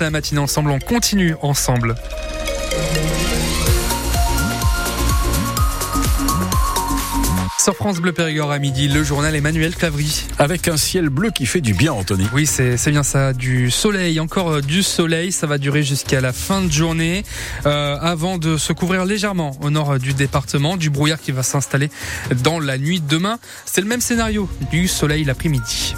la matinée ensemble, on continue ensemble. Sur France Bleu Périgord à midi, le journal Emmanuel Clavry. Avec un ciel bleu qui fait du bien, Anthony. Oui, c'est bien ça. Du soleil, encore euh, du soleil. Ça va durer jusqu'à la fin de journée. Euh, avant de se couvrir légèrement au nord du département, du brouillard qui va s'installer dans la nuit de demain. C'est le même scénario du soleil l'après-midi.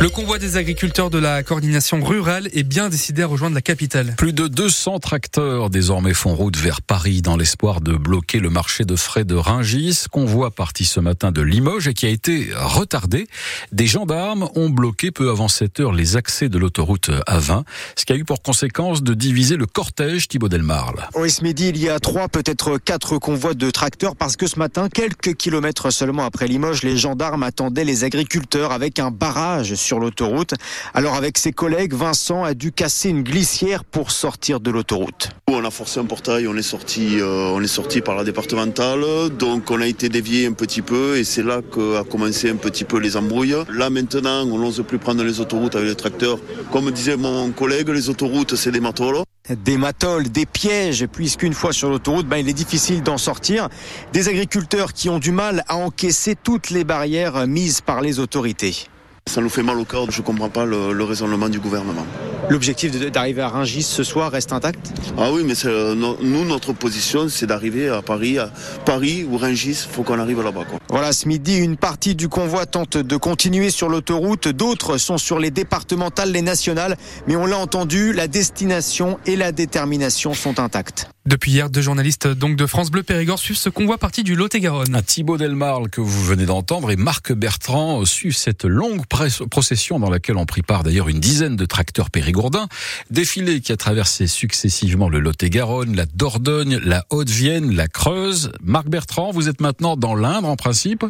Le convoi des agriculteurs de la coordination rurale est bien décidé à rejoindre la capitale. Plus de 200 tracteurs désormais font route vers Paris dans l'espoir de bloquer le marché de frais de Ringis. Convoi parti ce matin de Limoges et qui a été retardé. Des gendarmes ont bloqué peu avant 7 heures les accès de l'autoroute A20, ce qui a eu pour conséquence de diviser le cortège Thibaut Delmarle. Oui, ce midi, il y a trois, peut-être quatre convois de tracteurs parce que ce matin, quelques kilomètres seulement après Limoges, les gendarmes attendaient les agriculteurs avec un barrage sur l'autoroute. Alors avec ses collègues, Vincent a dû casser une glissière pour sortir de l'autoroute. On a forcé un portail, on est sorti, euh, on est sorti par la départementale, donc on a été dévié un petit peu et c'est là qu'a commencé un petit peu les embrouilles. Là maintenant, on n'ose plus prendre les autoroutes avec les tracteurs. Comme disait mon collègue, les autoroutes c'est des matoles. Des matoles, des pièges, puisqu'une fois sur l'autoroute, ben, il est difficile d'en sortir. Des agriculteurs qui ont du mal à encaisser toutes les barrières mises par les autorités. Ça nous fait mal au cœur, je ne comprends pas le, le, raisonnement du gouvernement. L'objectif d'arriver à Rungis ce soir reste intact? Ah oui, mais euh, no, nous, notre position, c'est d'arriver à Paris, à Paris ou Rungis, il faut qu'on arrive là-bas. Voilà, ce midi, une partie du convoi tente de continuer sur l'autoroute, d'autres sont sur les départementales, les nationales, mais on l'a entendu, la destination et la détermination sont intactes. Depuis hier, deux journalistes donc de France Bleu Périgord suivent ce convoi parti du Lot-et-Garonne. Thibaut Delmarle que vous venez d'entendre et Marc Bertrand suivent cette longue procession dans laquelle ont pris part d'ailleurs une dizaine de tracteurs périgourdins. Défilé qui a traversé successivement le Lot-et-Garonne, la Dordogne, la Haute-Vienne, la Creuse. Marc Bertrand, vous êtes maintenant dans l'Indre en principe?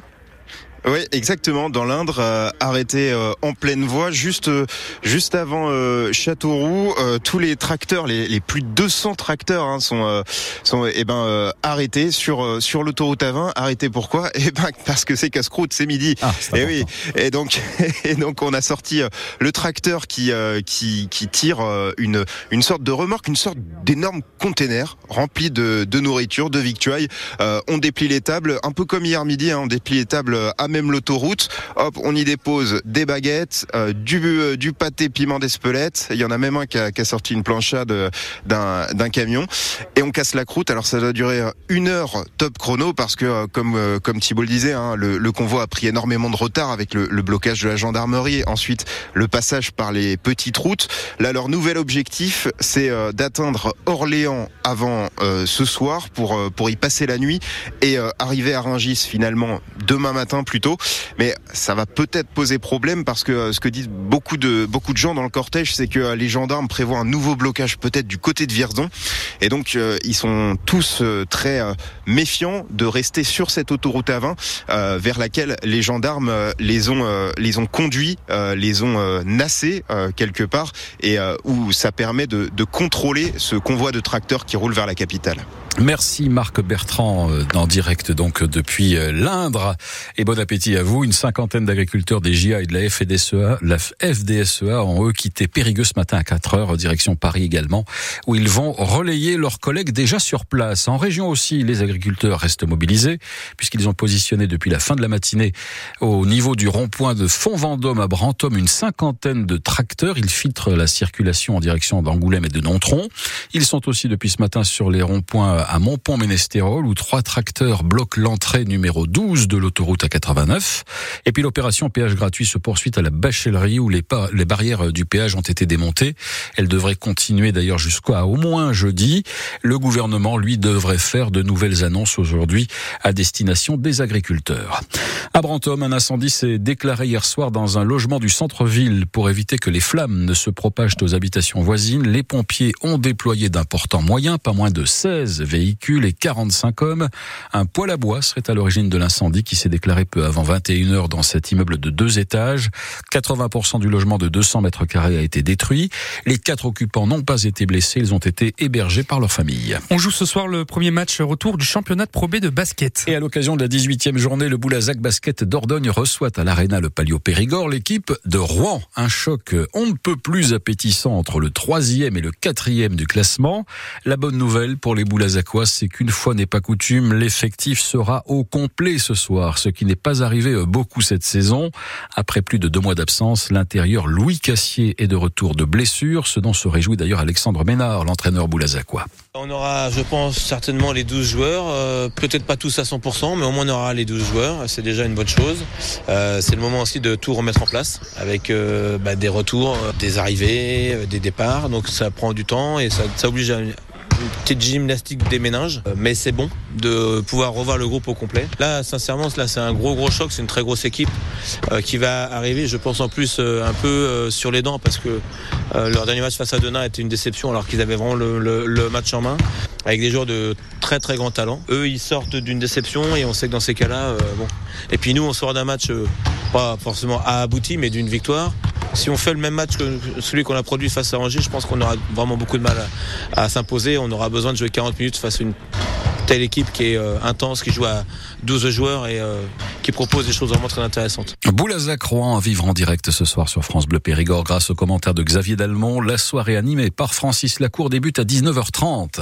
Oui, exactement. Dans l'Indre, euh, arrêté euh, en pleine voie, juste euh, juste avant euh, Châteauroux, tous les tracteurs, les, les, plus de 200 tracteurs, hein, sont sont eh ben arrêtés sur sur l'autoroute A20. Arrêtés pourquoi? Eh ben parce que c'est casse-croûte, c'est midi. Ah, et oui. Et donc et donc on a sorti le tracteur qui qui qui tire une une sorte de remorque, une sorte d'énorme container rempli de de nourriture, de victuailles. on déplie les tables, un peu comme hier midi. Hein, on déplie les tables à même l'autoroute. Hop, on y dépose des baguettes, euh, du, euh, du pâté piment d'Espelette. Il y en a même un qui a, qui a sorti une planchade d'un, camion. Et on casse la croûte. Alors ça doit durer une heure top chrono parce que, euh, comme, euh, comme Thibault le disait, hein, le, le, convoi a pris énormément de retard avec le, le, blocage de la gendarmerie. Ensuite, le passage par les petites routes. Là, leur nouvel objectif, c'est d'atteindre Orléans avant ce soir pour, pour y passer la nuit et arriver à Rungis finalement demain matin plus mais ça va peut-être poser problème parce que euh, ce que disent beaucoup de beaucoup de gens dans le cortège, c'est que euh, les gendarmes prévoient un nouveau blocage peut-être du côté de Vierzon, et donc euh, ils sont tous très méfiants de rester sur cette autoroute A20 vers laquelle les gendarmes les ont les ont conduits, les ont nassés quelque part, et où ça permet de, de contrôler ce convoi de tracteurs qui roule vers la capitale. Merci Marc Bertrand, en direct donc depuis l'Indre. Et bon appétit à vous. Une cinquantaine d'agriculteurs des GIA et de la FDSEA, la FDSEA ont eux quitté Périgueux ce matin à 4 heures, direction Paris également, où ils vont relayer leurs collègues déjà sur place. En région aussi, les agriculteurs restent mobilisés, puisqu'ils ont positionné depuis la fin de la matinée au niveau du rond-point de Font-Vendôme à Brantôme une cinquantaine de tracteurs. Ils filtrent la circulation en direction d'Angoulême et de Nontron. Ils sont aussi depuis ce matin sur les ronds-points à Montpont-Ménestérol, où trois tracteurs bloquent l'entrée numéro 12 de l'autoroute à 89. Et puis l'opération péage gratuit se poursuit à la Bachellerie où les, les barrières du péage ont été démontées. Elle devrait continuer d'ailleurs jusqu'à au moins jeudi. Le gouvernement, lui, devrait faire de nouvelles annonces aujourd'hui à destination des agriculteurs. À Brantôme, un incendie s'est déclaré hier soir dans un logement du centre-ville pour éviter que les flammes ne se propagent aux habitations voisines. Les pompiers ont déployé d'importants moyens, pas moins de 16 véhicules et 45 hommes. Un poêle à bois serait à l'origine de l'incendie qui s'est déclaré peu avant 21 heures dans cet immeuble de deux étages. 80% du logement de 200 mètres carrés a été détruit. Les quatre occupants n'ont pas été blessés. Ils ont été hébergés par leur famille. On joue ce soir le premier match retour du championnat de Pro B de basket. Et à l'occasion de la 18e journée, le Boulazac Basket d'Ordogne reçoit à l'Arena le Palio Périgord l'équipe de Rouen. Un choc on ne peut plus appétissant entre le troisième et le quatrième du classement. La bonne nouvelle pour les Boulazacois, c'est qu'une fois n'est pas coutume, l'effectif sera au complet ce soir, ce qui n'est pas arrivé beaucoup cette saison. Après plus de deux mois d'absence, l'intérieur Louis Cassier est de retour de blessure, ce dont se réjouit d'ailleurs Alexandre Ménard, l'entraîneur boulazacois. On aura, je pense, certainement les 12 joueurs, euh, peut-être pas tous à 100%, mais au moins on aura les 12 joueurs, c'est déjà une bonne chose. Euh, c'est le moment aussi de tout remettre en place, avec euh, bah, des retours, des arrivées, des départs, donc ça prend du temps et ça, oblige à, petite gymnastique des méninges, euh, mais c'est bon de pouvoir revoir le groupe au complet. Là, sincèrement, là, c'est un gros gros choc. C'est une très grosse équipe euh, qui va arriver. Je pense en plus euh, un peu sur les dents parce que leur dernier match face à Denain était une déception alors qu'ils avaient vraiment le, match en main avec des joueurs de très très grand talent. Eux, ils sortent d'une déception et on sait que dans ces cas-là, bon. Et puis nous, on sort d'un match pas forcément à abouti, mais d'une victoire si on fait le même match que celui qu'on a produit face à Angers, je pense qu'on aura vraiment beaucoup de mal à, s'imposer. On aura besoin de jouer 40 minutes face à une telle équipe qui est euh, intense, qui joue à 12 joueurs et euh, qui propose des choses vraiment très intéressantes. Boulazac Rouen à vivre en direct ce soir sur France Bleu Périgord grâce au commentaire de Xavier Dalmont. La soirée animée par Francis Lacour débute à 19h30.